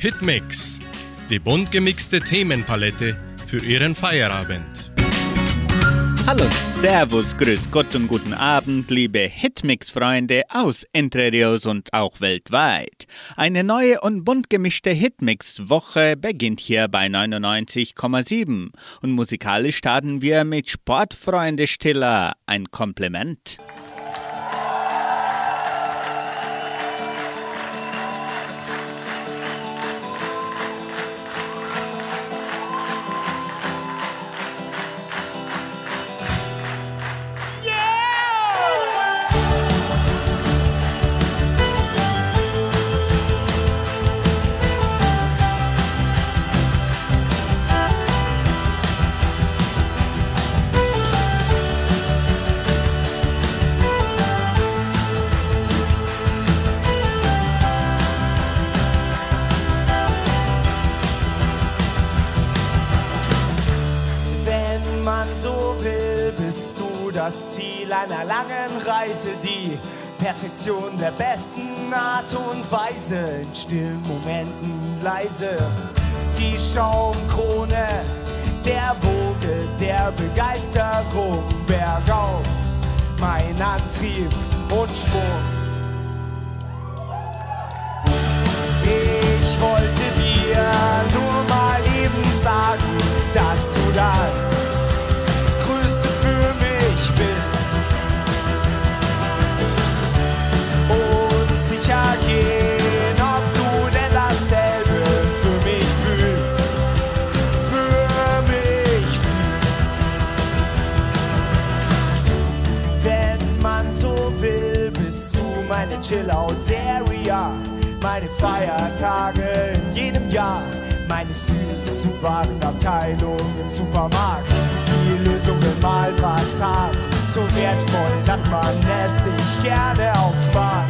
Hitmix, die bunt gemixte Themenpalette für Ihren Feierabend. Hallo, Servus, Grüß Gott und guten Abend, liebe Hitmix-Freunde aus Entre Rios und auch weltweit. Eine neue und bunt gemischte Hitmix-Woche beginnt hier bei 99,7 und musikalisch starten wir mit Sportfreunde Stiller, ein Kompliment. Perfektion der besten Art und Weise, in stillen Momenten leise, die Schaumkrone der Woge der Begeisterung. Bergauf, mein Antrieb und Schwung. Ich wollte dir nur mal eben sagen, dass du das Chillout Area. Meine Feiertage in jedem Jahr. Meine süßen Warenabteilung im Supermarkt. Die Lösung, wenn mal was haben. So wertvoll, dass man es sich gerne aufspart.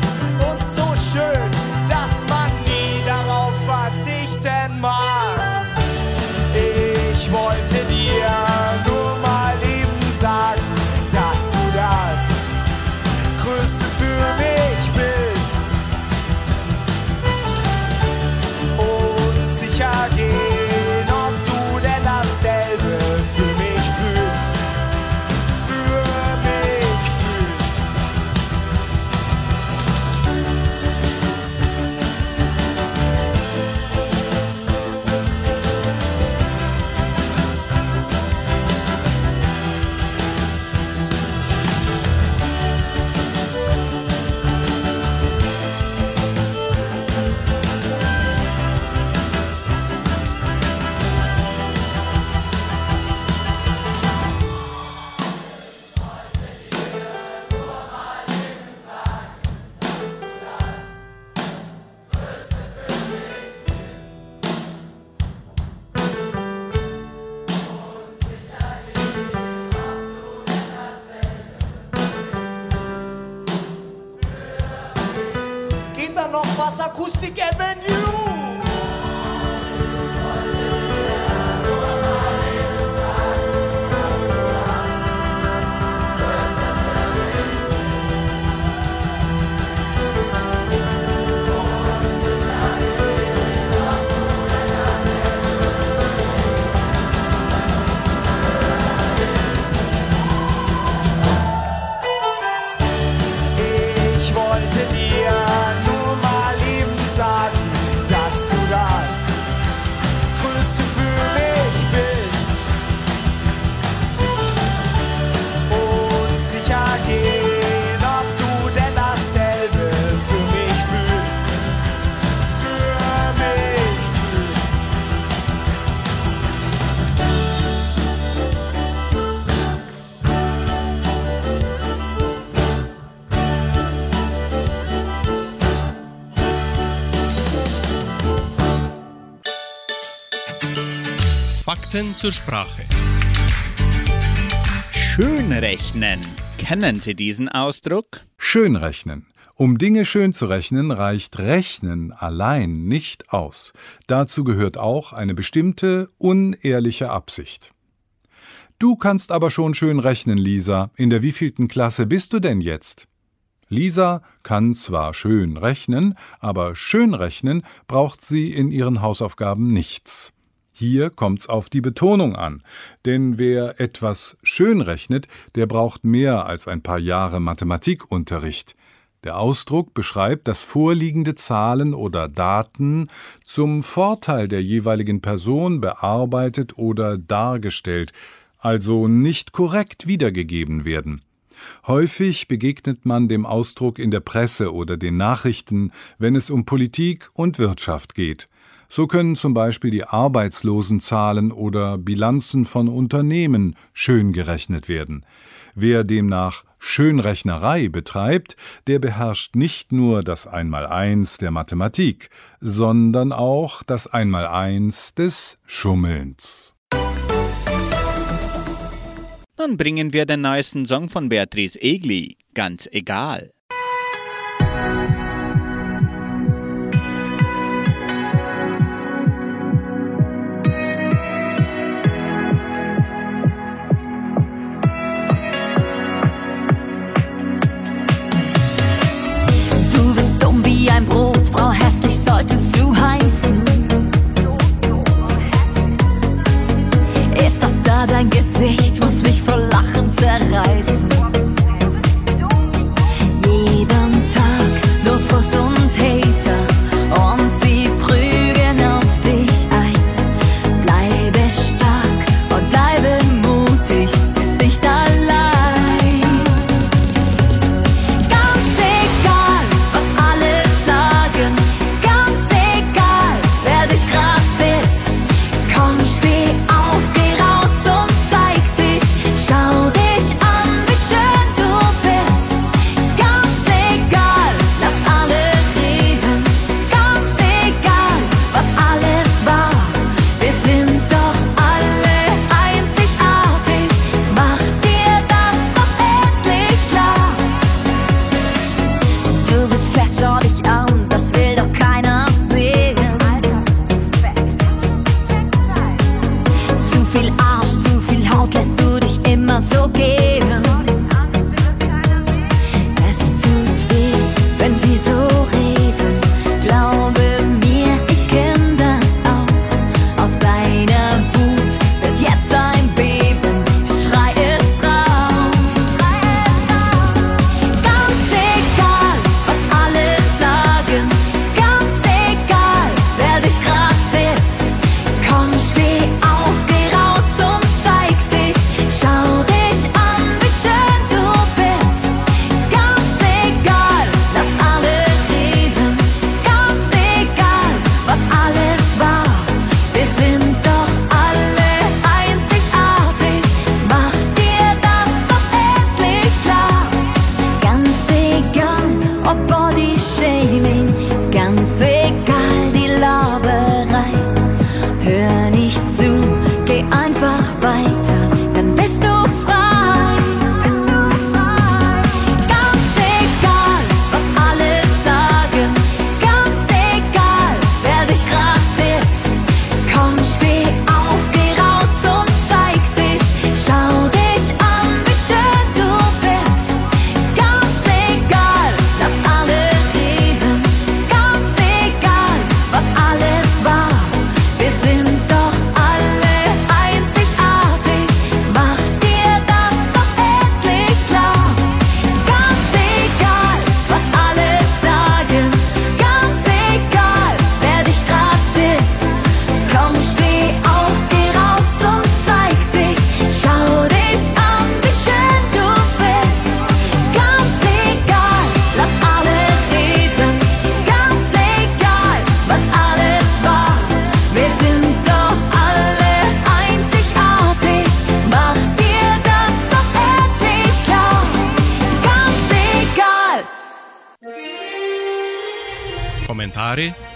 Und so schön, dass man nie darauf verzichten mag. Ich wollte dir nur mal eben sagen, Fakten zur Sprache. Schönrechnen. Kennen Sie diesen Ausdruck? Schönrechnen. Um Dinge schön zu rechnen, reicht Rechnen allein nicht aus. Dazu gehört auch eine bestimmte, unehrliche Absicht. Du kannst aber schon schön rechnen, Lisa. In der wievielten Klasse bist du denn jetzt? Lisa kann zwar schön rechnen, aber schön rechnen braucht sie in ihren Hausaufgaben nichts. Hier kommt's auf die Betonung an. Denn wer etwas schön rechnet, der braucht mehr als ein paar Jahre Mathematikunterricht. Der Ausdruck beschreibt, dass vorliegende Zahlen oder Daten zum Vorteil der jeweiligen Person bearbeitet oder dargestellt, also nicht korrekt wiedergegeben werden. Häufig begegnet man dem Ausdruck in der Presse oder den Nachrichten, wenn es um Politik und Wirtschaft geht. So können zum Beispiel die Arbeitslosenzahlen oder Bilanzen von Unternehmen schön gerechnet werden. Wer demnach Schönrechnerei betreibt, der beherrscht nicht nur das Einmaleins der Mathematik, sondern auch das Einmaleins des Schummelns. Nun bringen wir den neuesten Song von Beatrice Egli, ganz egal. heißen.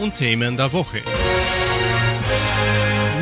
und Themen der Woche.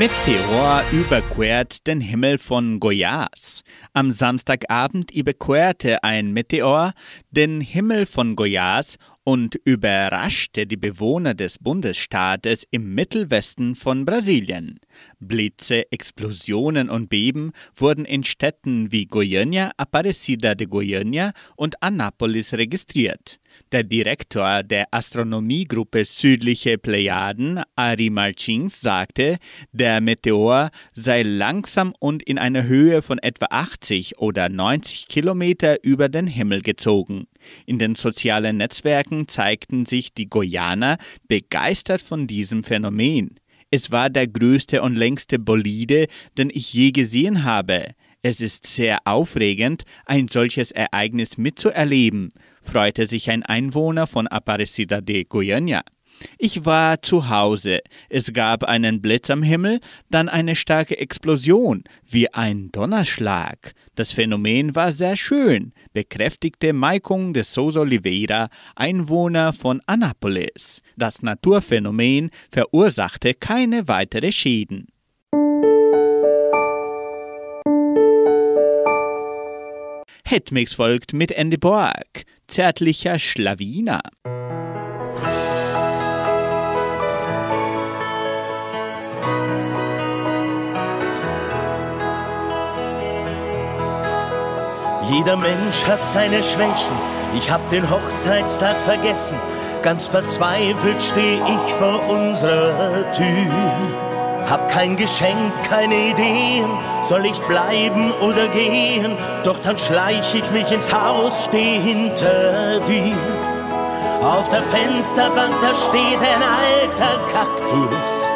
Meteor überquert den Himmel von Goiás. Am Samstagabend überquerte ein Meteor den Himmel von Goiás und überraschte die Bewohner des Bundesstaates im Mittelwesten von Brasilien. Blitze, Explosionen und Beben wurden in Städten wie Goiânia, Aparecida de Goiânia und Annapolis registriert. Der Direktor der Astronomiegruppe Südliche Plejaden, Ari Marchings, sagte, der Meteor sei langsam und in einer Höhe von etwa 80 oder 90 Kilometer über den Himmel gezogen. In den sozialen Netzwerken zeigten sich die Goianer begeistert von diesem Phänomen. Es war der größte und längste Bolide, den ich je gesehen habe. Es ist sehr aufregend, ein solches Ereignis mitzuerleben, freute sich ein Einwohner von Aparecida de Goiânia. Ich war zu Hause. Es gab einen Blitz am Himmel, dann eine starke Explosion, wie ein Donnerschlag. Das Phänomen war sehr schön, bekräftigte Maicon de Souza Oliveira, Einwohner von Annapolis. Das Naturphänomen verursachte keine weitere Schäden. Hitmix folgt mit Andy Borg, zärtlicher Schlawiner. Jeder Mensch hat seine Schwächen. Ich hab den Hochzeitstag vergessen. Ganz verzweifelt steh ich vor unserer Tür. Hab kein Geschenk, keine Ideen. Soll ich bleiben oder gehen? Doch dann schleich ich mich ins Haus, steh hinter dir. Auf der Fensterbank, da steht ein alter Kaktus.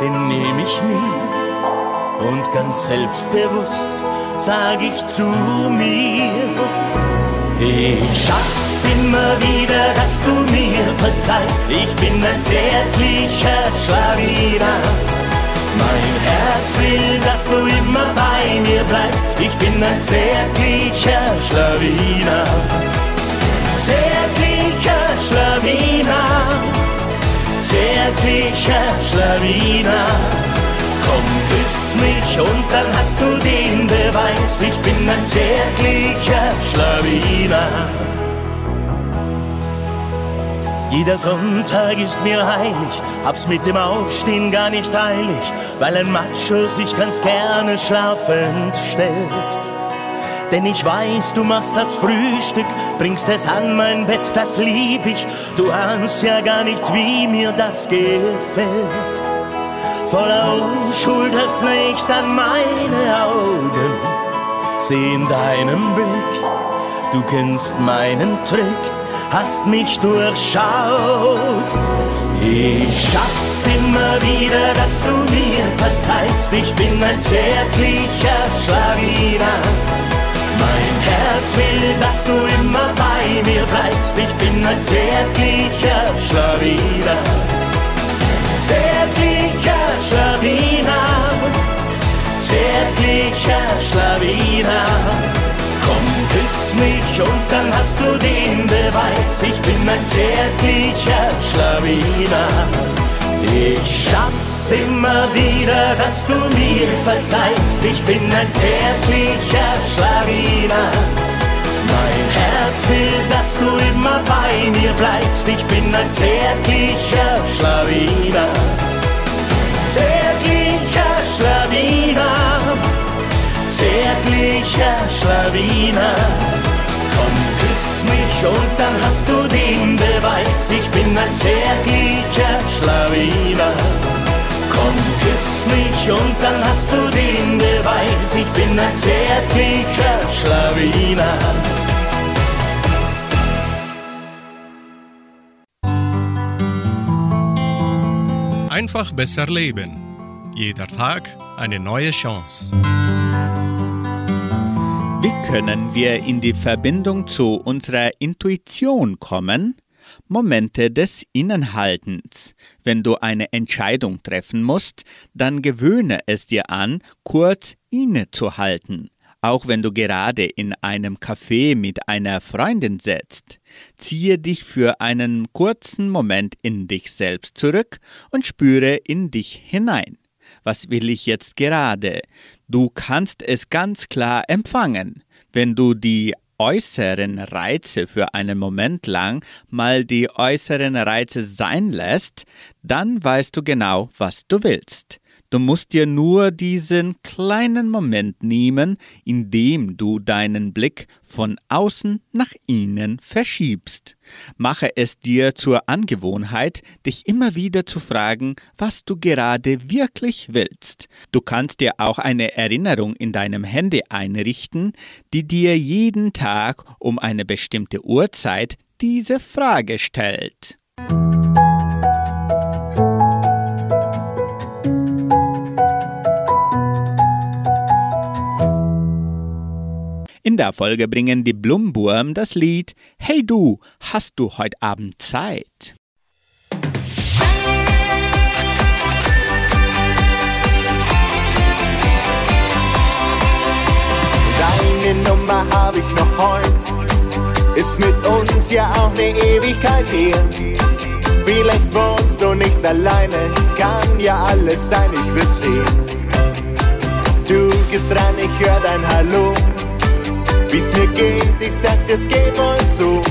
Den nehm ich mir und ganz selbstbewusst sag ich zu mir. Ich schaff's immer wieder, dass du mir verzeihst. Ich bin ein zärtlicher Schlawiner. Mein Herz will, dass du immer bei mir bleibst. Ich bin ein zärtlicher Schlawiner. Zärtlicher Schlawiner. Zärtlicher Schlawiner. Mich und dann hast du den Beweis, ich bin ein zärtlicher Schlawiner. Jeder Sonntag ist mir heilig, hab's mit dem Aufstehen gar nicht eilig, weil ein Macho sich ganz gerne schlafend stellt. Denn ich weiß, du machst das Frühstück, bringst es an mein Bett, das lieb ich. Du ahnst ja gar nicht, wie mir das gefällt. Voller Unschuld öffne ich dann meine Augen, seh in deinem Blick, du kennst meinen Trick, hast mich durchschaut. Ich schaff's immer wieder, dass du mir verzeihst, ich bin ein zärtlicher Schlawiner. Mein Herz will, dass du immer bei mir bleibst, ich bin ein zärtlicher Schlawiner. Zärtlicher Schlawiner, zärtlicher Schlawiner. Komm, küss mich und dann hast du den Beweis, ich bin ein zärtlicher Schlawiner. Ich schaff's immer wieder, dass du mir verzeihst, ich bin ein zärtlicher Schlawiner. Will, dass du immer bei mir bleibst. Ich bin ein zärtlicher Schlawiner. Zärtlicher Schlawiner. Zärtlicher Schlawiner. Komm, küss mich und dann hast du den Beweis. Ich bin ein zärtlicher Schlawiner. Komm, küss mich und dann hast du den Beweis. Ich bin ein zärtlicher Schlawiner. Einfach besser leben. Jeder Tag eine neue Chance. Wie können wir in die Verbindung zu unserer Intuition kommen? Momente des Innenhaltens. Wenn du eine Entscheidung treffen musst, dann gewöhne es dir an, kurz innezuhalten. Auch wenn du gerade in einem Café mit einer Freundin sitzt, ziehe dich für einen kurzen Moment in dich selbst zurück und spüre in dich hinein. Was will ich jetzt gerade? Du kannst es ganz klar empfangen. Wenn du die äußeren Reize für einen Moment lang mal die äußeren Reize sein lässt, dann weißt du genau, was du willst. Du musst dir nur diesen kleinen Moment nehmen, in dem du deinen Blick von außen nach innen verschiebst. Mache es dir zur Angewohnheit, dich immer wieder zu fragen, was du gerade wirklich willst. Du kannst dir auch eine Erinnerung in deinem Handy einrichten, die dir jeden Tag um eine bestimmte Uhrzeit diese Frage stellt. In der Folge bringen die Blumburm das Lied Hey du, hast du heute Abend Zeit? Deine Nummer hab ich noch heut, ist mit uns ja auch ne Ewigkeit her. Vielleicht wohnst du nicht alleine, kann ja alles sein, ich würd sehen. Du gehst ran, ich hör dein Hallo, wie's mir geht, ich sag, es geht wohl so.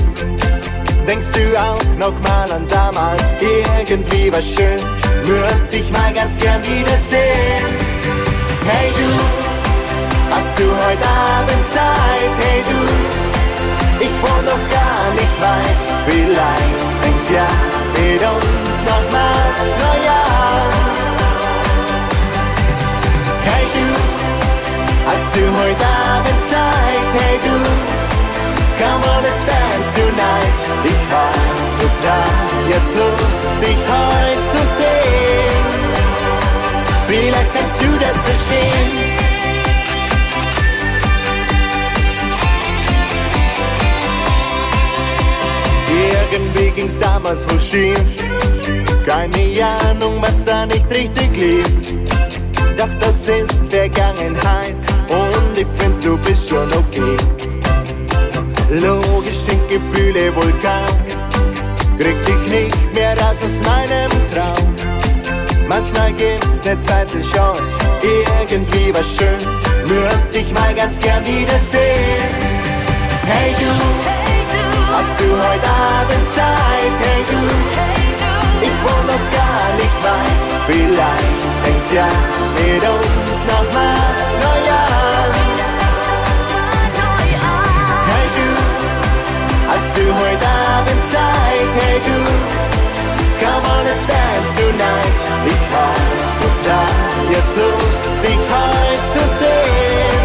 Denkst du auch noch mal an damals, irgendwie war schön, würd dich mal ganz gern wiedersehen. Hey du, Hast du heute Abend Zeit? Hey du, ich wohne noch gar nicht weit. Vielleicht fängt's ja mit uns nochmal neu an. Hey du, hast du heute Abend Zeit? Hey du, come on, let's dance tonight. Ich hab total jetzt Lust, dich heute zu sehen. Vielleicht kannst du das verstehen. Irgendwie ging's damals wohl schief. Keine Ahnung, was da nicht richtig lief. Doch das ist Vergangenheit und ich find, du bist schon okay. Logisch sind Gefühle kaum. Krieg dich nicht mehr raus aus meinem Traum. Manchmal gibt's ne zweite Chance, irgendwie was schön. Würd dich mal ganz gern wiedersehen. Hey du, Hast du heute Abend Zeit, hey du? Ich wohne noch gar nicht weit. Vielleicht fängt's ja mit uns nochmal neu an. Hast du heute Abend Zeit, hey du? Come on, let's dance tonight. Ich hab total jetzt Lust, dich heute zu sehen.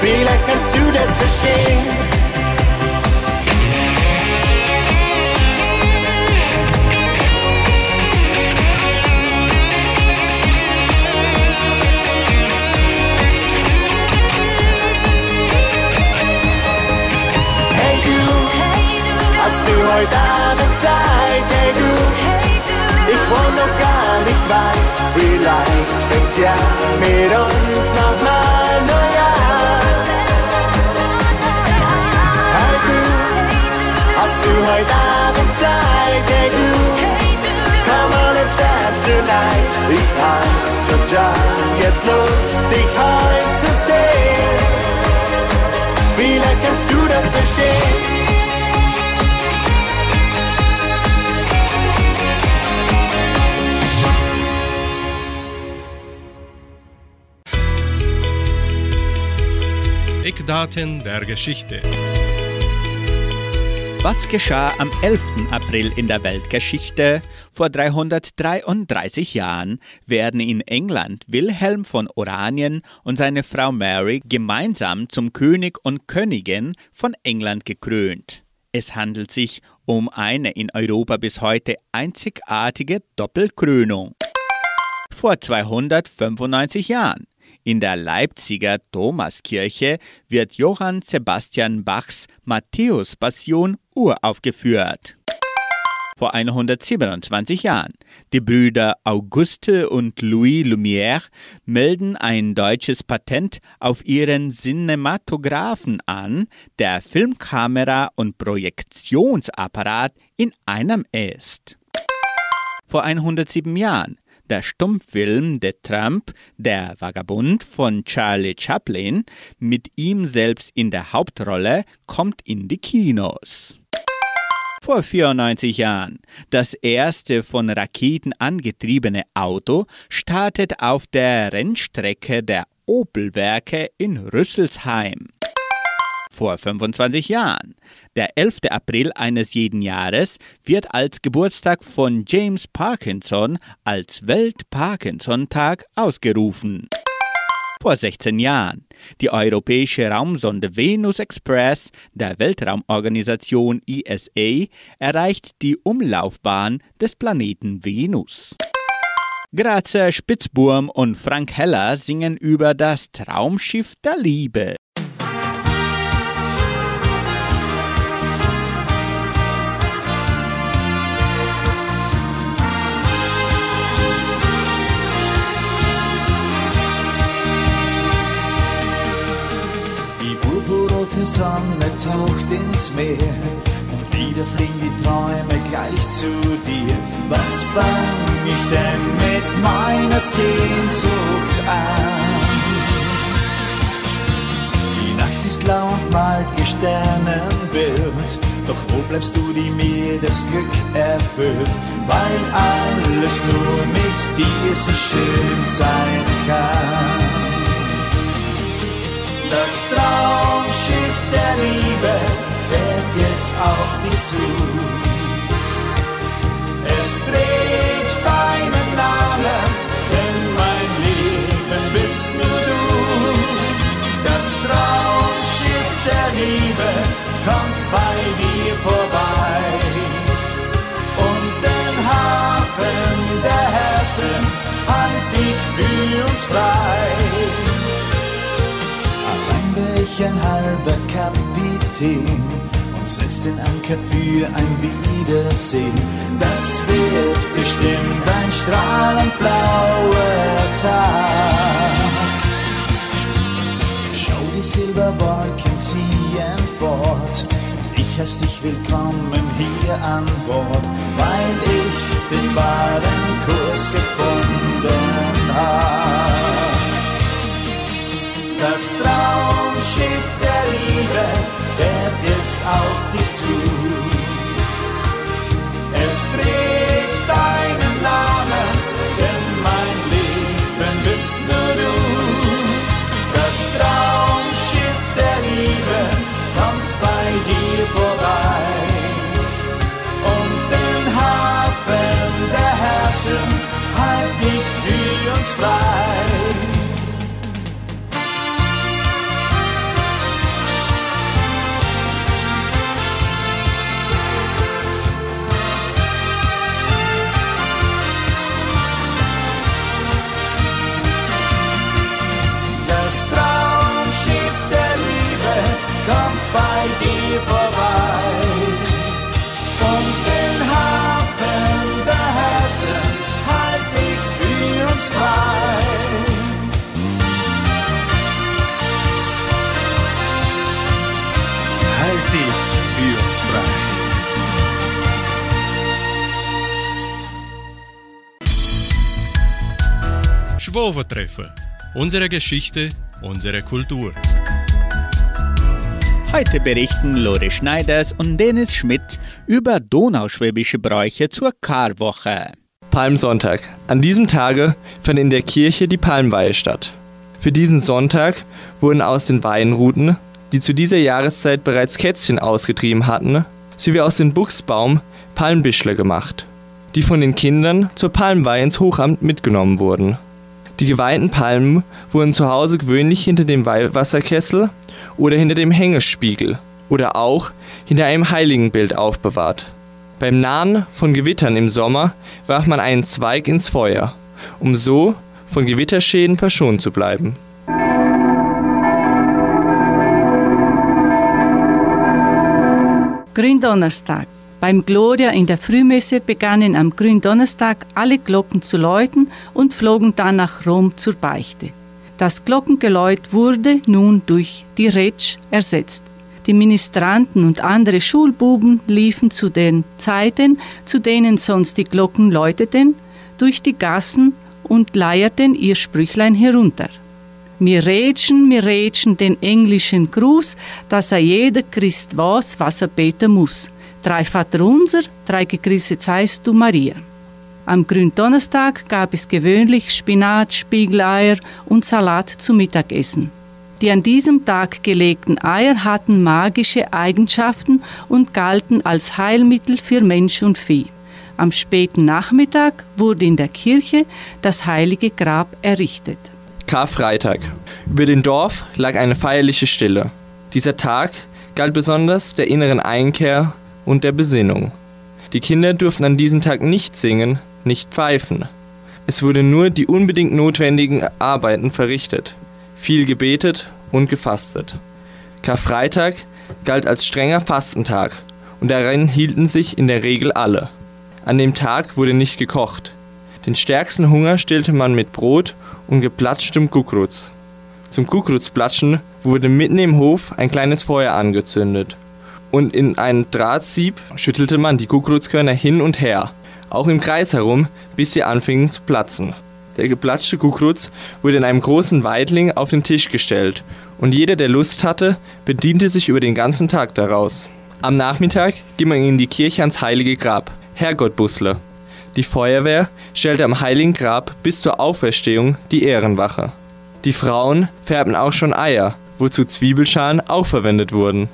Vielleicht kannst du das verstehen. Heute Abend Zeit? Hey du, ich wohne noch gar nicht weit. Vielleicht fängt's ja mit uns nochmal neu an. Hey du, hast du heute Abend Zeit? Hey du, come on, let's dance tonight. Ich hab total jetzt Lust, dich heute zu sehen. Vielleicht kannst du das verstehen. Eckdaten der Geschichte. Was geschah am 11. April in der Weltgeschichte? Vor 333 Jahren werden in England Wilhelm von Oranien und seine Frau Mary gemeinsam zum König und Königin von England gekrönt. Es handelt sich um eine in Europa bis heute einzigartige Doppelkrönung. Vor 295 Jahren in der Leipziger Thomaskirche wird Johann Sebastian Bachs Matthäus-Passion uraufgeführt. Vor 127 Jahren. Die Brüder Auguste und Louis Lumière melden ein deutsches Patent auf ihren Cinematographen an, der Filmkamera und Projektionsapparat in einem ist. Vor 107 Jahren der Stummfilm The Tramp, der Vagabund von Charlie Chaplin, mit ihm selbst in der Hauptrolle, kommt in die Kinos. Vor 94 Jahren. Das erste von Raketen angetriebene Auto startet auf der Rennstrecke der Opelwerke in Rüsselsheim. Vor 25 Jahren. Der 11. April eines jeden Jahres wird als Geburtstag von James Parkinson als Welt-Parkinson-Tag ausgerufen. Vor 16 Jahren. Die europäische Raumsonde Venus Express der Weltraumorganisation ESA erreicht die Umlaufbahn des Planeten Venus. Grazer Spitzburm und Frank Heller singen über das Traumschiff der Liebe. Sonne taucht ins Meer und wieder fliegen die Träume gleich zu dir. Was fang ich denn mit meiner Sehnsucht an? Die Nacht ist lau und malt ihr Sternenbild, doch wo bleibst du, die mir das Glück erfüllt? Weil alles nur mit dir so schön sein kann. Das Traumschiff der Liebe fährt jetzt auf dich zu. Es trägt deinen Namen, denn mein Leben bist nur du. Das Traumschiff der Liebe kommt bei dir vorbei. Und den Hafen der Herzen halt dich für uns frei. Ein halber Kapitän und setzt den Anker für ein Wiedersehen. Das wird bestimmt ein strahlend blauer Tag. Schau, die Silberwolken ziehen fort. Ich heiß dich willkommen hier an Bord, weil ich den wahren Kurs gefunden hab. Das Traumschiff der Liebe fährt jetzt auf dich zu. Es trägt deinen Namen, denn mein Leben bist nur du. Das Traumschiff der Liebe kommt bei dir vorbei. Und den Hafen der Herzen halt dich für uns frei. Schwovertreffer. Unsere Geschichte, unsere Kultur. Heute berichten Lore Schneiders und Dennis Schmidt über donauschwäbische Bräuche zur Karwoche. Palmsonntag. An diesem Tage fand in der Kirche die Palmweihe statt. Für diesen Sonntag wurden aus den Weinruten, die zu dieser Jahreszeit bereits Kätzchen ausgetrieben hatten, sowie aus dem Buchsbaum Palmbischle gemacht, die von den Kindern zur Palmweihe ins Hochamt mitgenommen wurden. Die geweihten Palmen wurden zu Hause gewöhnlich hinter dem Weihwasserkessel oder hinter dem Hängespiegel oder auch hinter einem Heiligenbild aufbewahrt. Beim Nahen von Gewittern im Sommer warf man einen Zweig ins Feuer, um so von Gewitterschäden verschont zu bleiben. Gründonnerstag. Beim Gloria in der Frühmesse begannen am Gründonnerstag alle Glocken zu läuten und flogen dann nach Rom zur Beichte. Das Glockengeläut wurde nun durch die Retsch ersetzt. Die Ministranten und andere Schulbuben liefen zu den Zeiten, zu denen sonst die Glocken läuteten, durch die Gassen und leierten ihr Sprüchlein herunter. Mir rätschen, mir rätschen den englischen Gruß, dass er jeder Christ weiß, was er beten muss. Drei Vaterunser, drei Gegrüßet seist du Maria. Am Gründonnerstag gab es gewöhnlich Spinat, Spiegeleier und Salat zum Mittagessen. Die an diesem Tag gelegten Eier hatten magische Eigenschaften und galten als Heilmittel für Mensch und Vieh. Am späten Nachmittag wurde in der Kirche das heilige Grab errichtet. Karfreitag. Über dem Dorf lag eine feierliche Stille. Dieser Tag galt besonders der inneren Einkehr und der Besinnung. Die Kinder durften an diesem Tag nicht singen, nicht pfeifen. Es wurde nur die unbedingt notwendigen Arbeiten verrichtet, viel gebetet und gefastet. Karfreitag galt als strenger Fastentag und daran hielten sich in der Regel alle. An dem Tag wurde nicht gekocht. Den stärksten Hunger stillte man mit Brot und geplatschtem Kukruz. Zum Kukruzplatschen wurde mitten im Hof ein kleines Feuer angezündet. Und in ein Drahtsieb schüttelte man die Kukruzkörner hin und her, auch im Kreis herum, bis sie anfingen zu platzen. Der geplatschte Kukruz wurde in einem großen Weitling auf den Tisch gestellt und jeder, der Lust hatte, bediente sich über den ganzen Tag daraus. Am Nachmittag ging man in die Kirche ans Heilige Grab, Herrgottbusle. Die Feuerwehr stellte am Heiligen Grab bis zur Auferstehung die Ehrenwache. Die Frauen färbten auch schon Eier, wozu Zwiebelschalen auch verwendet wurden.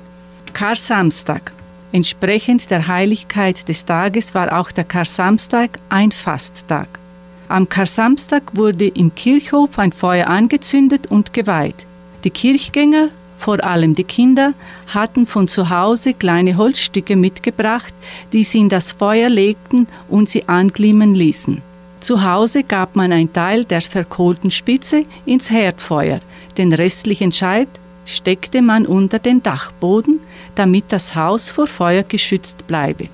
Kar-Samstag. Entsprechend der Heiligkeit des Tages war auch der Kar-Samstag ein Fasttag. Am Kar-Samstag wurde im Kirchhof ein Feuer angezündet und geweiht. Die Kirchgänger, vor allem die Kinder, hatten von zu Hause kleine Holzstücke mitgebracht, die sie in das Feuer legten und sie anglimmen ließen. Zu Hause gab man einen Teil der verkohlten Spitze ins Herdfeuer, den restlichen Scheit steckte man unter den Dachboden, damit das Haus vor Feuer geschützt bleibe.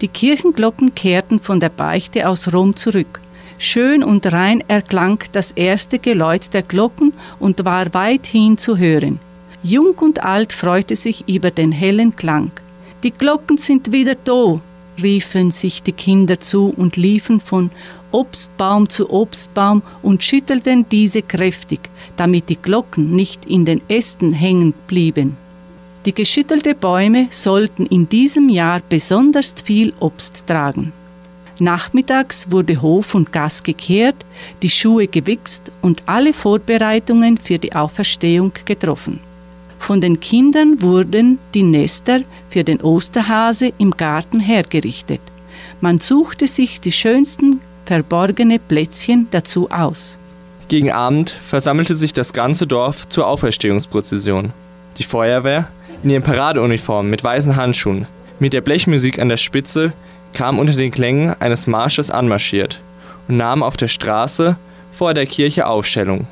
Die Kirchenglocken kehrten von der Beichte aus Rom zurück. Schön und rein erklang das erste Geläut der Glocken und war weithin zu hören. Jung und alt freute sich über den hellen Klang. Die Glocken sind wieder da, riefen sich die Kinder zu und liefen von Obstbaum zu Obstbaum und schüttelten diese kräftig, damit die Glocken nicht in den Ästen hängen blieben. Die geschüttelte Bäume sollten in diesem Jahr besonders viel Obst tragen. Nachmittags wurde Hof und Gas gekehrt, die Schuhe gewichst und alle Vorbereitungen für die Auferstehung getroffen. Von den Kindern wurden die Nester für den Osterhase im Garten hergerichtet. Man suchte sich die schönsten verborgene Plätzchen dazu aus. Gegen Abend versammelte sich das ganze Dorf zur Auferstehungsprozession. Die Feuerwehr, in ihren Paradeuniformen mit weißen Handschuhen, mit der Blechmusik an der Spitze, kam unter den Klängen eines Marsches anmarschiert und nahm auf der Straße vor der Kirche Aufstellung.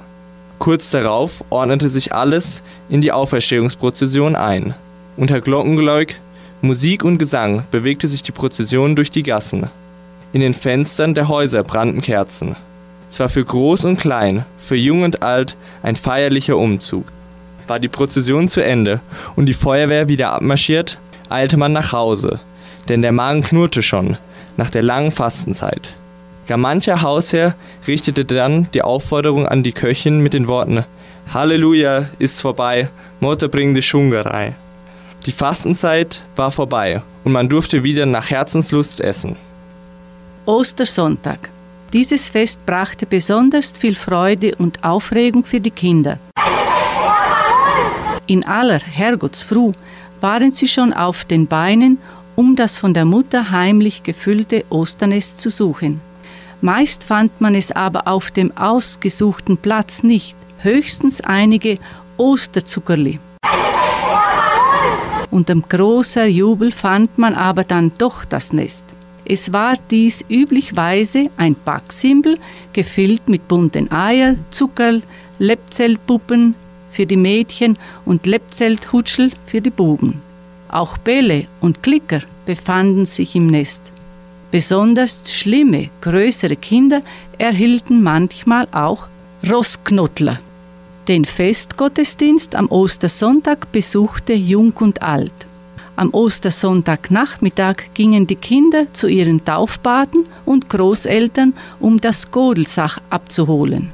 Kurz darauf ordnete sich alles in die Auferstehungsprozession ein. Unter Glockengeläut, Musik und Gesang bewegte sich die Prozession durch die Gassen. In den Fenstern der Häuser brannten Kerzen. Es war für Groß und Klein, für Jung und Alt ein feierlicher Umzug. War die Prozession zu Ende und die Feuerwehr wieder abmarschiert, eilte man nach Hause, denn der Magen knurrte schon nach der langen Fastenzeit. Gar mancher Hausherr richtete dann die Aufforderung an die Köchin mit den Worten Halleluja, ist's vorbei, Mutter bringt die Schungerei. Die Fastenzeit war vorbei und man durfte wieder nach Herzenslust essen. Ostersonntag. Dieses Fest brachte besonders viel Freude und Aufregung für die Kinder. In aller Herrgottsfruh waren sie schon auf den Beinen, um das von der Mutter heimlich gefüllte Osternest zu suchen. Meist fand man es aber auf dem ausgesuchten Platz nicht, höchstens einige Osterzuckerli. Unterm großer Jubel fand man aber dann doch das Nest. Es war dies üblichweise ein Backsimbel, gefüllt mit bunten Eier, Zuckerl, Lebzeltpuppen für die Mädchen und Lebzelthutschel für die Buben. Auch Bälle und Klicker befanden sich im Nest. Besonders schlimme, größere Kinder erhielten manchmal auch Rossknottler. Den Festgottesdienst am Ostersonntag besuchte Jung und Alt. Am Ostersonntagnachmittag gingen die Kinder zu ihren Taufpaten und Großeltern, um das Godelsach abzuholen.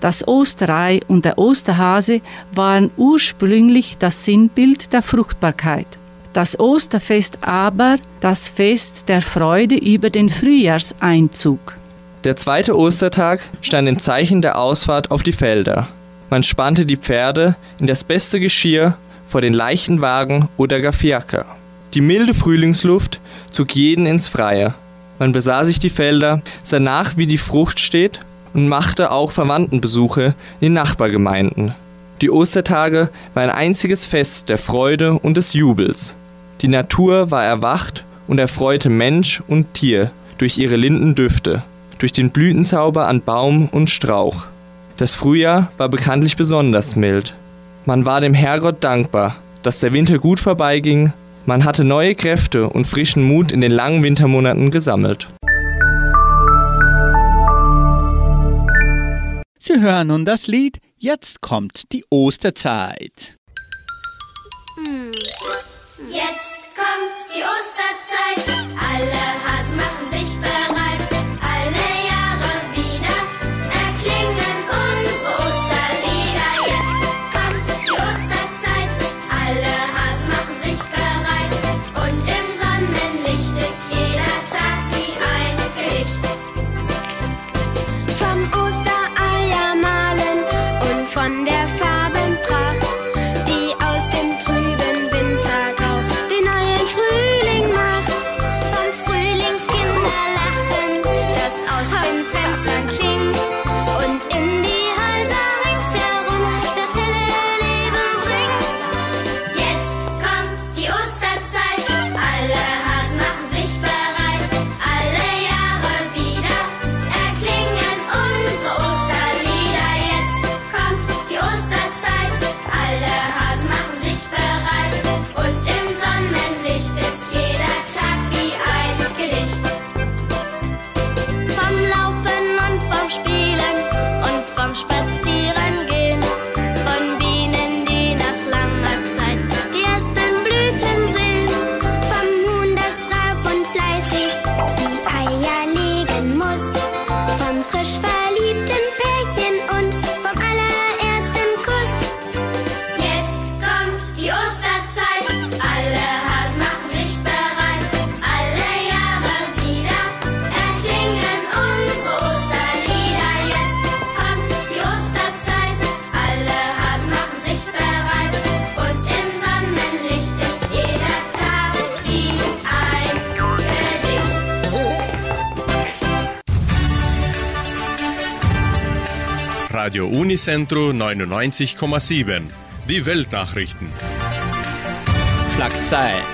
Das Osterei und der Osterhase waren ursprünglich das Sinnbild der Fruchtbarkeit. Das Osterfest aber das Fest der Freude über den Frühjahrseinzug. Der zweite Ostertag stand im Zeichen der Ausfahrt auf die Felder. Man spannte die Pferde in das beste Geschirr vor den leichten Wagen oder gar Fiaker. Die milde Frühlingsluft zog jeden ins Freie. Man besah sich die Felder, sah nach, wie die Frucht steht und machte auch Verwandtenbesuche in den Nachbargemeinden. Die Ostertage war ein einziges Fest der Freude und des Jubels. Die Natur war erwacht und erfreute Mensch und Tier durch ihre linden Düfte, durch den Blütenzauber an Baum und Strauch. Das Frühjahr war bekanntlich besonders mild. Man war dem Herrgott dankbar, dass der Winter gut vorbeiging, man hatte neue Kräfte und frischen Mut in den langen Wintermonaten gesammelt. Sie hören nun das Lied Jetzt kommt die Osterzeit. Jetzt kommt die Osterzeit. Alle Hasen Radio Unicentro 99,7. Die Weltnachrichten. Schlagzeilen.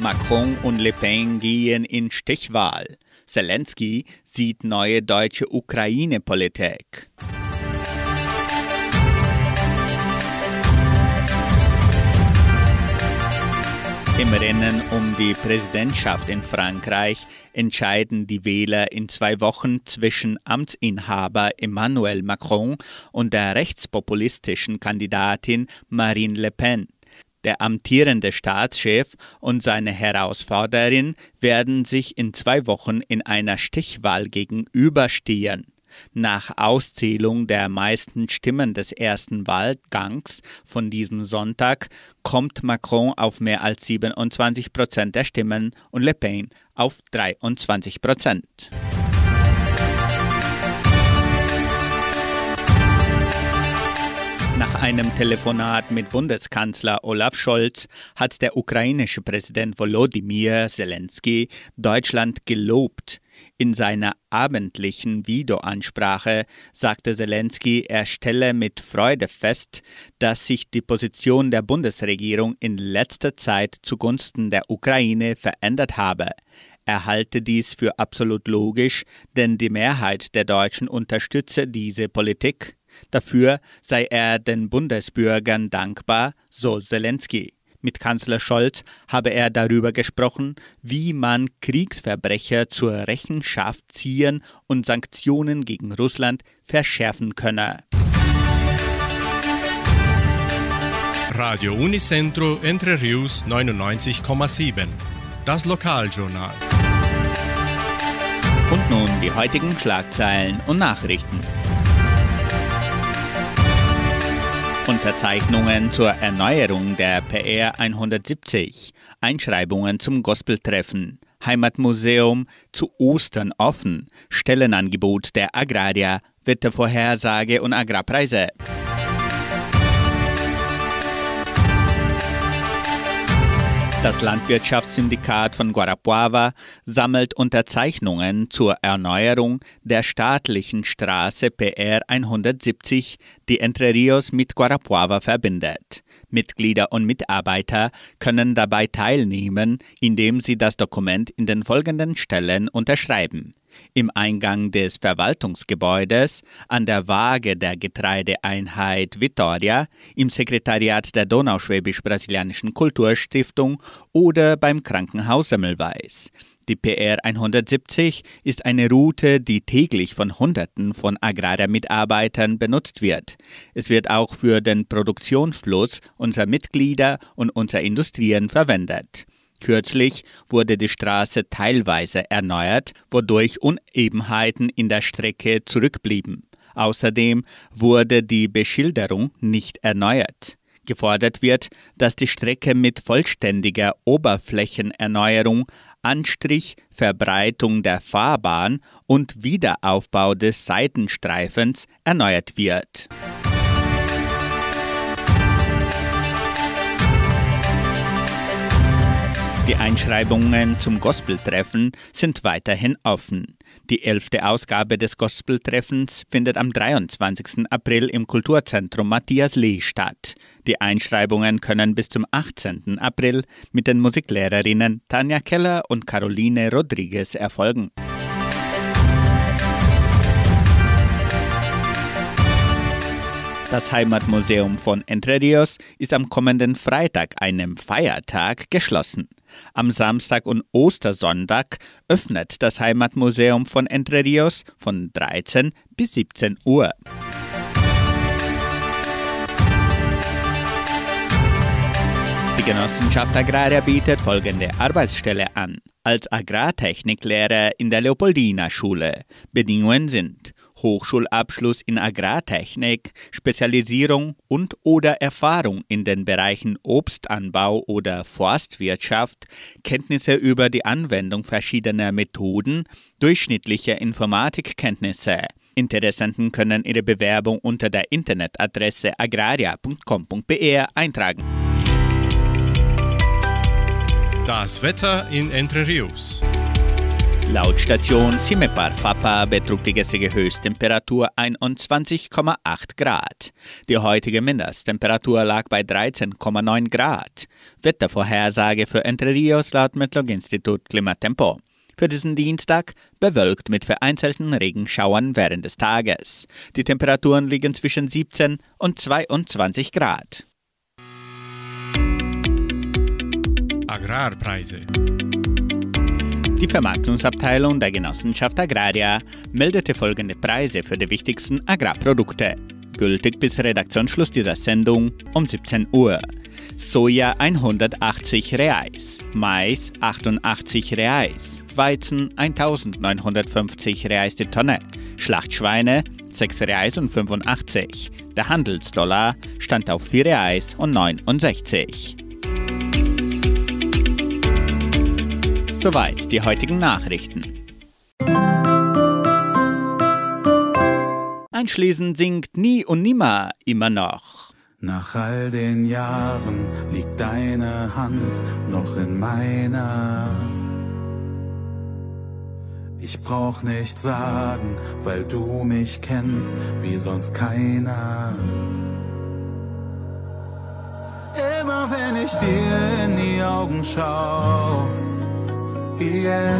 Macron und Le Pen gehen in Stichwahl. Zelensky sieht neue deutsche Ukraine-Politik. Im Rennen um die Präsidentschaft in Frankreich entscheiden die Wähler in zwei Wochen zwischen Amtsinhaber Emmanuel Macron und der rechtspopulistischen Kandidatin Marine Le Pen. Der amtierende Staatschef und seine Herausforderin werden sich in zwei Wochen in einer Stichwahl gegenüberstehen. Nach Auszählung der meisten Stimmen des ersten Wahlgangs von diesem Sonntag kommt Macron auf mehr als 27 Prozent der Stimmen und Le Pen auf 23 Prozent. Nach einem Telefonat mit Bundeskanzler Olaf Scholz hat der ukrainische Präsident Volodymyr Zelensky Deutschland gelobt. In seiner abendlichen Videoansprache sagte Zelensky, er stelle mit Freude fest, dass sich die Position der Bundesregierung in letzter Zeit zugunsten der Ukraine verändert habe. Er halte dies für absolut logisch, denn die Mehrheit der Deutschen unterstütze diese Politik. Dafür sei er den Bundesbürgern dankbar, so Zelensky. Mit Kanzler Scholz habe er darüber gesprochen, wie man Kriegsverbrecher zur Rechenschaft ziehen und Sanktionen gegen Russland verschärfen könne. Radio Unicentro Entre Rius 99,7. Das Lokaljournal. Und nun die heutigen Schlagzeilen und Nachrichten. Unterzeichnungen zur Erneuerung der PR 170, Einschreibungen zum Gospeltreffen, Heimatmuseum zu Ostern offen, Stellenangebot der Agraria, Wettervorhersage und Agrarpreise. Das Landwirtschaftssyndikat von Guarapuava sammelt Unterzeichnungen zur Erneuerung der staatlichen Straße PR 170, die Entre Rios mit Guarapuava verbindet. Mitglieder und Mitarbeiter können dabei teilnehmen, indem sie das Dokument in den folgenden Stellen unterschreiben. Im Eingang des Verwaltungsgebäudes, an der Waage der Getreideeinheit Vitoria, im Sekretariat der Donauschwäbisch-Brasilianischen Kulturstiftung oder beim Krankenhaus Semmelweis. Die PR 170 ist eine Route, die täglich von Hunderten von Agrarmitarbeitern benutzt wird. Es wird auch für den Produktionsfluss unserer Mitglieder und unserer Industrien verwendet. Kürzlich wurde die Straße teilweise erneuert, wodurch Unebenheiten in der Strecke zurückblieben. Außerdem wurde die Beschilderung nicht erneuert. Gefordert wird, dass die Strecke mit vollständiger Oberflächenerneuerung Anstrich, Verbreitung der Fahrbahn und Wiederaufbau des Seitenstreifens erneuert wird. Die Einschreibungen zum Gospeltreffen sind weiterhin offen. Die elfte Ausgabe des Gospeltreffens findet am 23. April im Kulturzentrum Matthias Lee statt. Die Einschreibungen können bis zum 18. April mit den Musiklehrerinnen Tanja Keller und Caroline Rodriguez erfolgen. Das Heimatmuseum von Entre Rios ist am kommenden Freitag, einem Feiertag, geschlossen. Am Samstag und Ostersonntag öffnet das Heimatmuseum von Entre Rios von 13 bis 17 Uhr. Die Genossenschaft Agraria bietet folgende Arbeitsstelle an. Als Agrartechniklehrer in der Leopoldina-Schule. Bedingungen sind Hochschulabschluss in Agrartechnik, Spezialisierung und oder Erfahrung in den Bereichen Obstanbau oder Forstwirtschaft, Kenntnisse über die Anwendung verschiedener Methoden, durchschnittliche Informatikkenntnisse. Interessenten können ihre Bewerbung unter der Internetadresse agraria.com.br eintragen. Das Wetter in Entre Rios. Laut Station Simepar Fapa betrug die gestrige Höchsttemperatur 21,8 Grad. Die heutige Mindesttemperatur lag bei 13,9 Grad. Wettervorhersage für Entre Rios laut Metlog-Institut Klimatempo. Für diesen Dienstag bewölkt mit vereinzelten Regenschauern während des Tages. Die Temperaturen liegen zwischen 17 und 22 Grad. Agrarpreise. Die Vermarktungsabteilung der Genossenschaft Agraria meldete folgende Preise für die wichtigsten Agrarprodukte. Gültig bis Redaktionsschluss dieser Sendung um 17 Uhr. Soja 180 Reais, Mais 88 Reais, Weizen 1950 Reais die Tonne, Schlachtschweine 6 Reais und 85. Der Handelsdollar stand auf 4 Reais und 69. Soweit die heutigen Nachrichten. Einschließend singt Nie und Nimmer immer noch. Nach all den Jahren liegt deine Hand noch in meiner. Ich brauch nicht sagen, weil du mich kennst wie sonst keiner. Immer wenn ich dir in die Augen schau, yeah.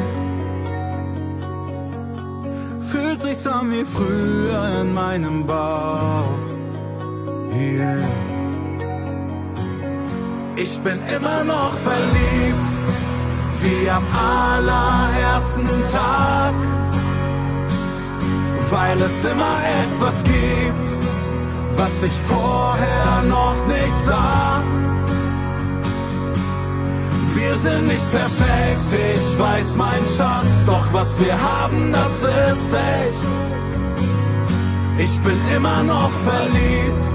Fühlt sich's an wie früher in meinem Bauch, yeah. Ich bin immer noch verliebt, wie am allerersten Tag, weil es immer etwas gibt, was ich vorher noch nicht sah. Wir sind nicht perfekt, ich weiß mein Schatz, doch was wir haben, das ist echt. Ich bin immer noch verliebt,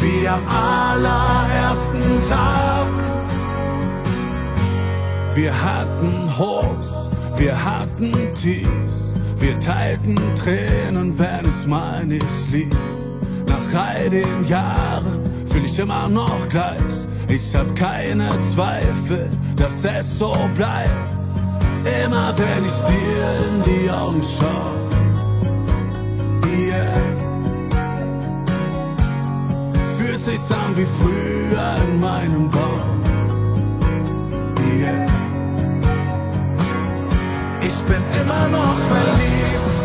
wie am allerersten Tag. Wir hatten hoch, wir hatten tief, wir teilten Tränen, wenn es mal nicht lief. Nach all den Jahren fühl ich immer noch gleich. Ich hab keine Zweifel, dass es so bleibt. Immer wenn ich dir in die Augen schau. Yeah. Fühlt sich's an wie früher in meinem Bauch. Yeah. Ich bin immer noch verliebt,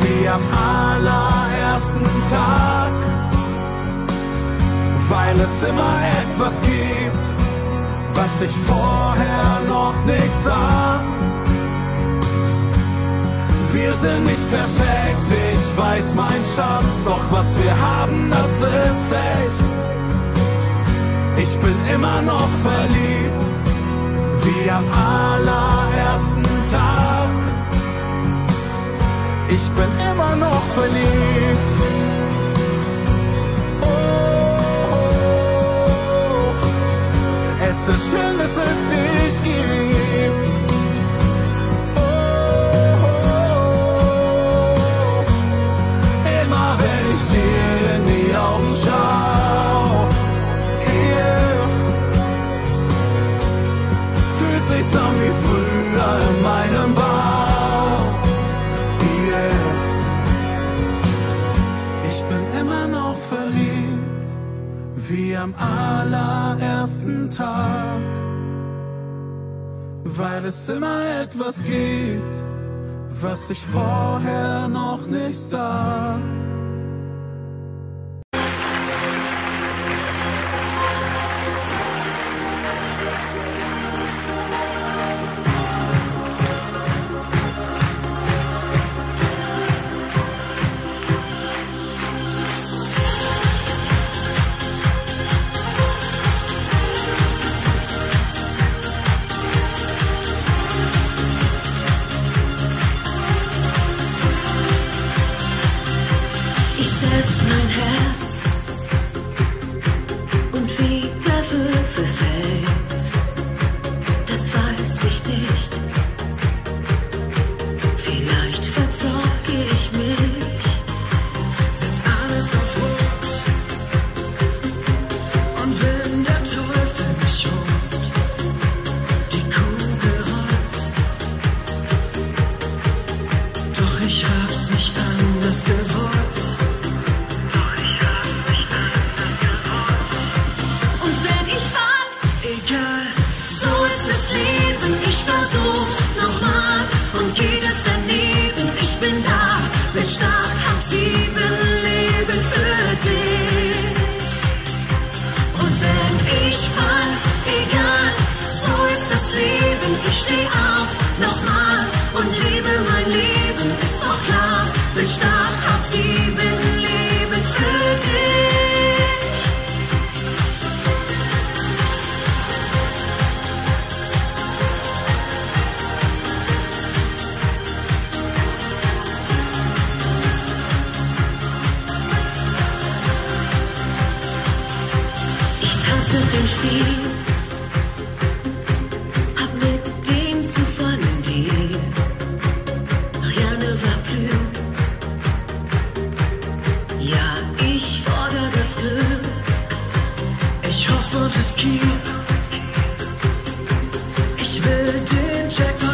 wie am allerersten Tag, weil es immer etwas gibt, was ich vorher noch nicht sah. Wir sind nicht perfekt, ich weiß mein Schatz, doch was wir haben, das ist echt. Ich bin immer noch verliebt, wie am allerersten Tag. Ich bin immer noch verliebt. Allerersten Tag. Weil es immer etwas gibt, was ich vorher noch nicht sah. Gibt. Ich will den Jackpot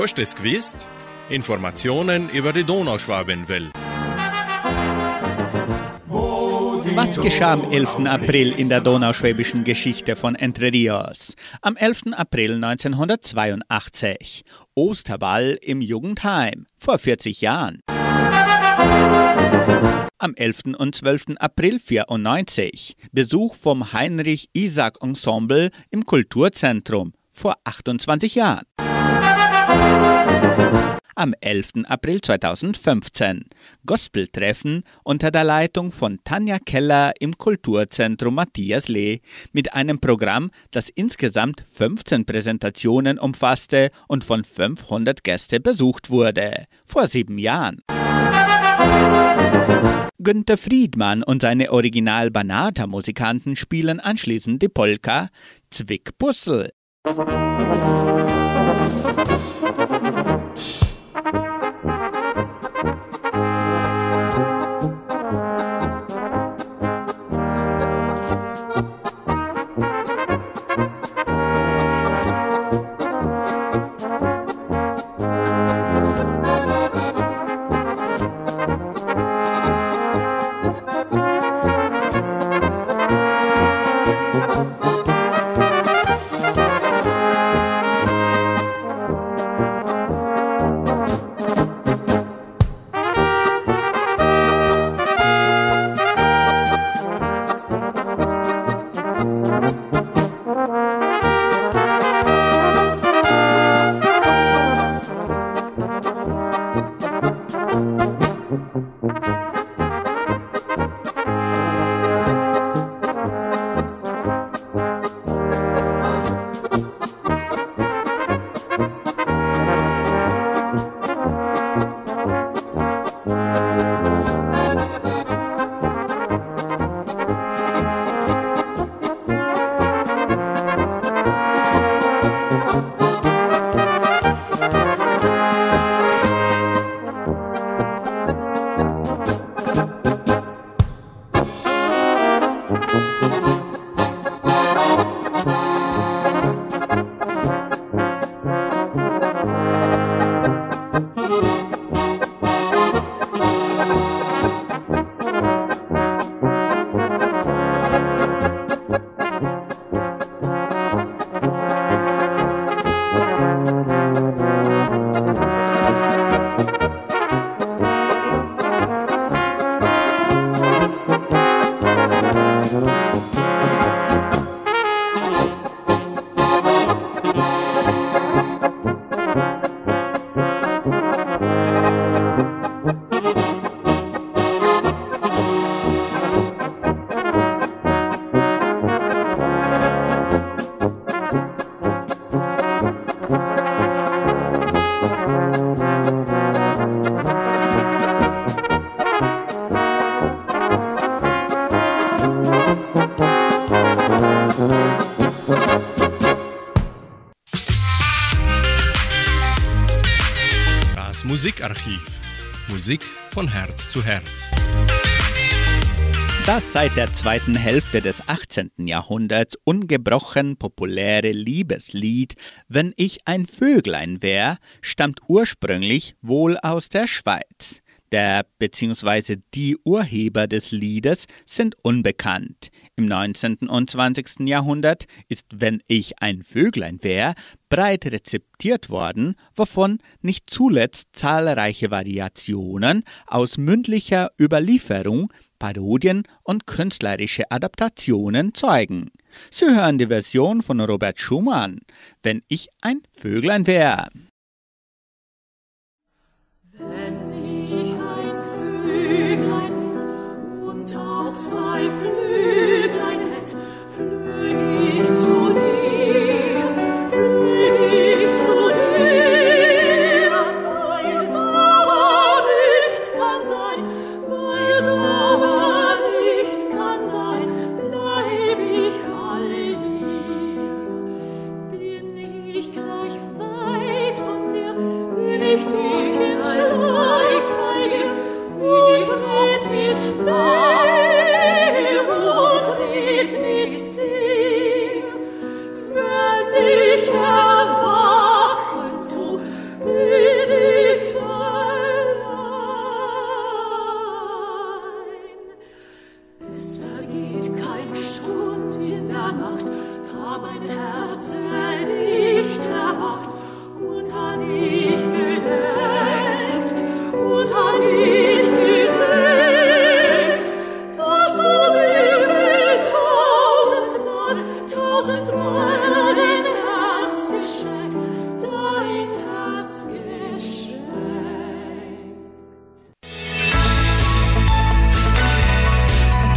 Hast du es gewusst? Informationen über die Donauschwabenwelle. Was geschah am 11. April in der donauschwäbischen Geschichte von Entre Rios? Am 11. April 1982. Osterball im Jugendheim. Vor 40 Jahren. Am 11. und 12. April 94. Besuch vom Heinrich-Isaac-Ensemble im Kulturzentrum. Vor 28 Jahren. Am 11. April 2015 Gospeltreffen unter der Leitung von Tanja Keller im Kulturzentrum Matthias Lee mit einem Programm, das insgesamt 15 Präsentationen umfasste und von 500 Gästen besucht wurde. Vor sieben Jahren. Günter Friedmann und seine Original-Banata-Musikanten spielen anschließend die Polka Zwickpuzzle. Zu Herz. Das seit der zweiten Hälfte des 18. Jahrhunderts ungebrochen populäre Liebeslied Wenn ich ein Vöglein wär, stammt ursprünglich wohl aus der Schweiz. Der bzw. die Urheber des Liedes sind unbekannt. Im 19. und 20. Jahrhundert ist Wenn ich ein Vöglein wär breit rezeptiert worden, wovon nicht zuletzt zahlreiche Variationen aus mündlicher Überlieferung, Parodien und künstlerische Adaptationen zeugen. Sie hören die Version von Robert Schumann, Wenn ich ein Vöglein wär.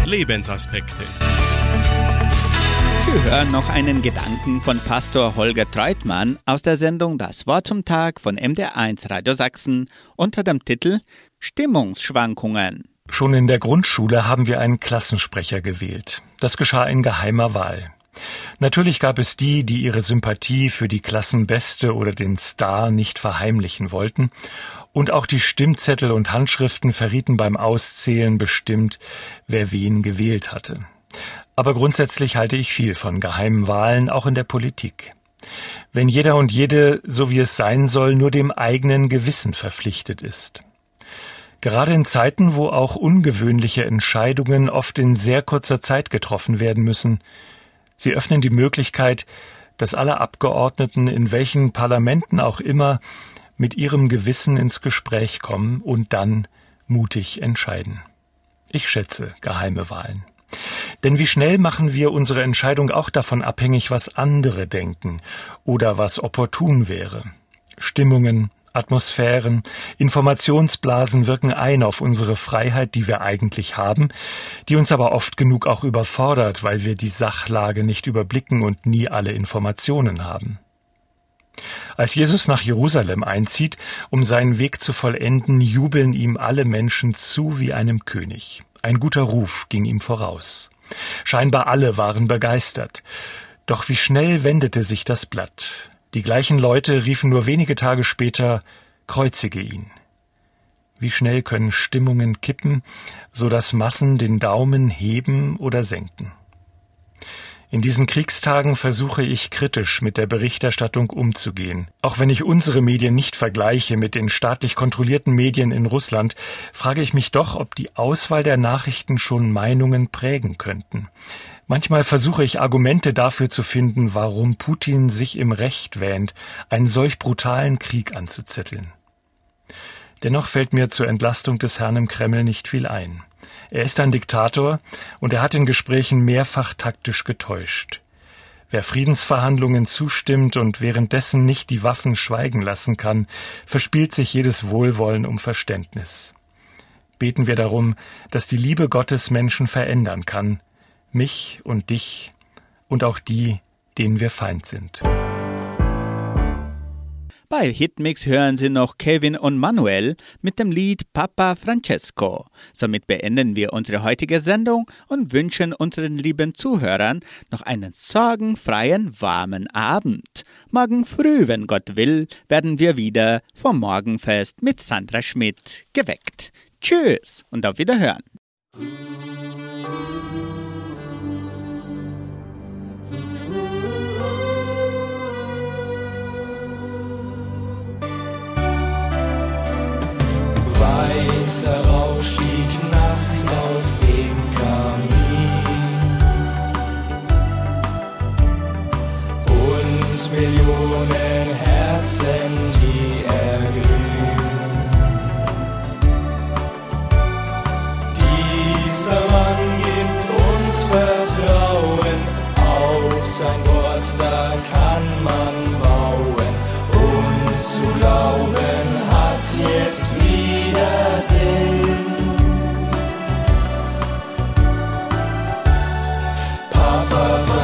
Lebensaspekte. Sie hören noch einen Gedanken von Pastor Holger Treutmann aus der Sendung Das Wort zum Tag von MDR1 Radio Sachsen unter dem Titel Stimmungsschwankungen. Schon in der Grundschule haben wir einen Klassensprecher gewählt. Das geschah in geheimer Wahl. Natürlich gab es die, die ihre Sympathie für die Klassenbeste oder den Star nicht verheimlichen wollten, und auch die Stimmzettel und Handschriften verrieten beim Auszählen bestimmt, wer wen gewählt hatte. Aber grundsätzlich halte ich viel von geheimen Wahlen, auch in der Politik. Wenn jeder und jede, so wie es sein soll, nur dem eigenen Gewissen verpflichtet ist. Gerade in Zeiten, wo auch ungewöhnliche Entscheidungen oft in sehr kurzer Zeit getroffen werden müssen, sie öffnen die Möglichkeit, dass alle Abgeordneten in welchen Parlamenten auch immer mit ihrem Gewissen ins Gespräch kommen und dann mutig entscheiden. Ich schätze geheime Wahlen. Denn wie schnell machen wir unsere Entscheidung auch davon abhängig, was andere denken oder was opportun wäre. Stimmungen, Atmosphären, Informationsblasen wirken ein auf unsere Freiheit, die wir eigentlich haben, die uns aber oft genug auch überfordert, weil wir die Sachlage nicht überblicken und nie alle Informationen haben. Als Jesus nach Jerusalem einzieht, um seinen Weg zu vollenden, jubeln ihm alle Menschen zu wie einem König. Ein guter Ruf ging ihm voraus. Scheinbar alle waren begeistert. Doch wie schnell wendete sich das Blatt. Die gleichen Leute riefen nur wenige Tage später Kreuzige ihn. Wie schnell können Stimmungen kippen, so dass Massen den Daumen heben oder senken. In diesen Kriegstagen versuche ich kritisch mit der Berichterstattung umzugehen. Auch wenn ich unsere Medien nicht vergleiche mit den staatlich kontrollierten Medien in Russland, frage ich mich doch, ob die Auswahl der Nachrichten schon Meinungen prägen könnten. Manchmal versuche ich Argumente dafür zu finden, warum Putin sich im Recht wähnt, einen solch brutalen Krieg anzuzetteln. Dennoch fällt mir zur Entlastung des Herrn im Kreml nicht viel ein. Er ist ein Diktator und er hat in Gesprächen mehrfach taktisch getäuscht. Wer Friedensverhandlungen zustimmt und währenddessen nicht die Waffen schweigen lassen kann, verspielt sich jedes Wohlwollen um Verständnis. Beten wir darum, dass die Liebe Gottes Menschen verändern kann, mich und dich und auch die, denen wir Feind sind. Bei Hitmix hören Sie noch Kevin und Manuel mit dem Lied Papa Francesco. Somit beenden wir unsere heutige Sendung und wünschen unseren lieben Zuhörern noch einen sorgenfreien, warmen Abend. Morgen früh, wenn Gott will, werden wir wieder vom Morgenfest mit Sandra Schmidt geweckt. Tschüss und auf Wiederhören. Weißer Rauch stieg nachts aus dem Kamin und Millionen Herzen, die erglühen. Dieser Mann gibt uns Vertrauen auf sein Wort, da kann man bauen und zu glauben hat jetzt. Papa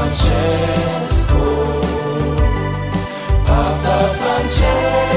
Francesco, Papa Francesco.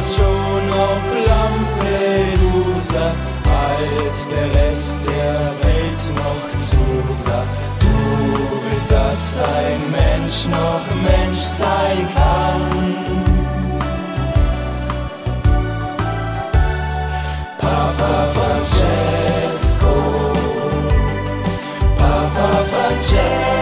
warst schon auf Lampedusa, als der Rest der Welt noch zusah. Du willst, dass ein Mensch noch Mensch sein kann. Papa Francesco, Papa Francesco.